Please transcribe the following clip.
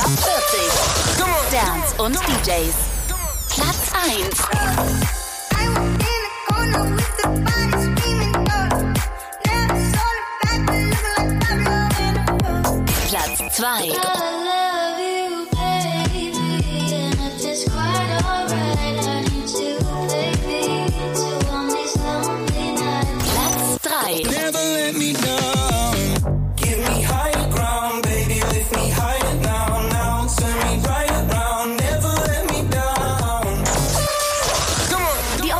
Top 40 Dance und DJs. Platz 1. Platz 2. Platz 3.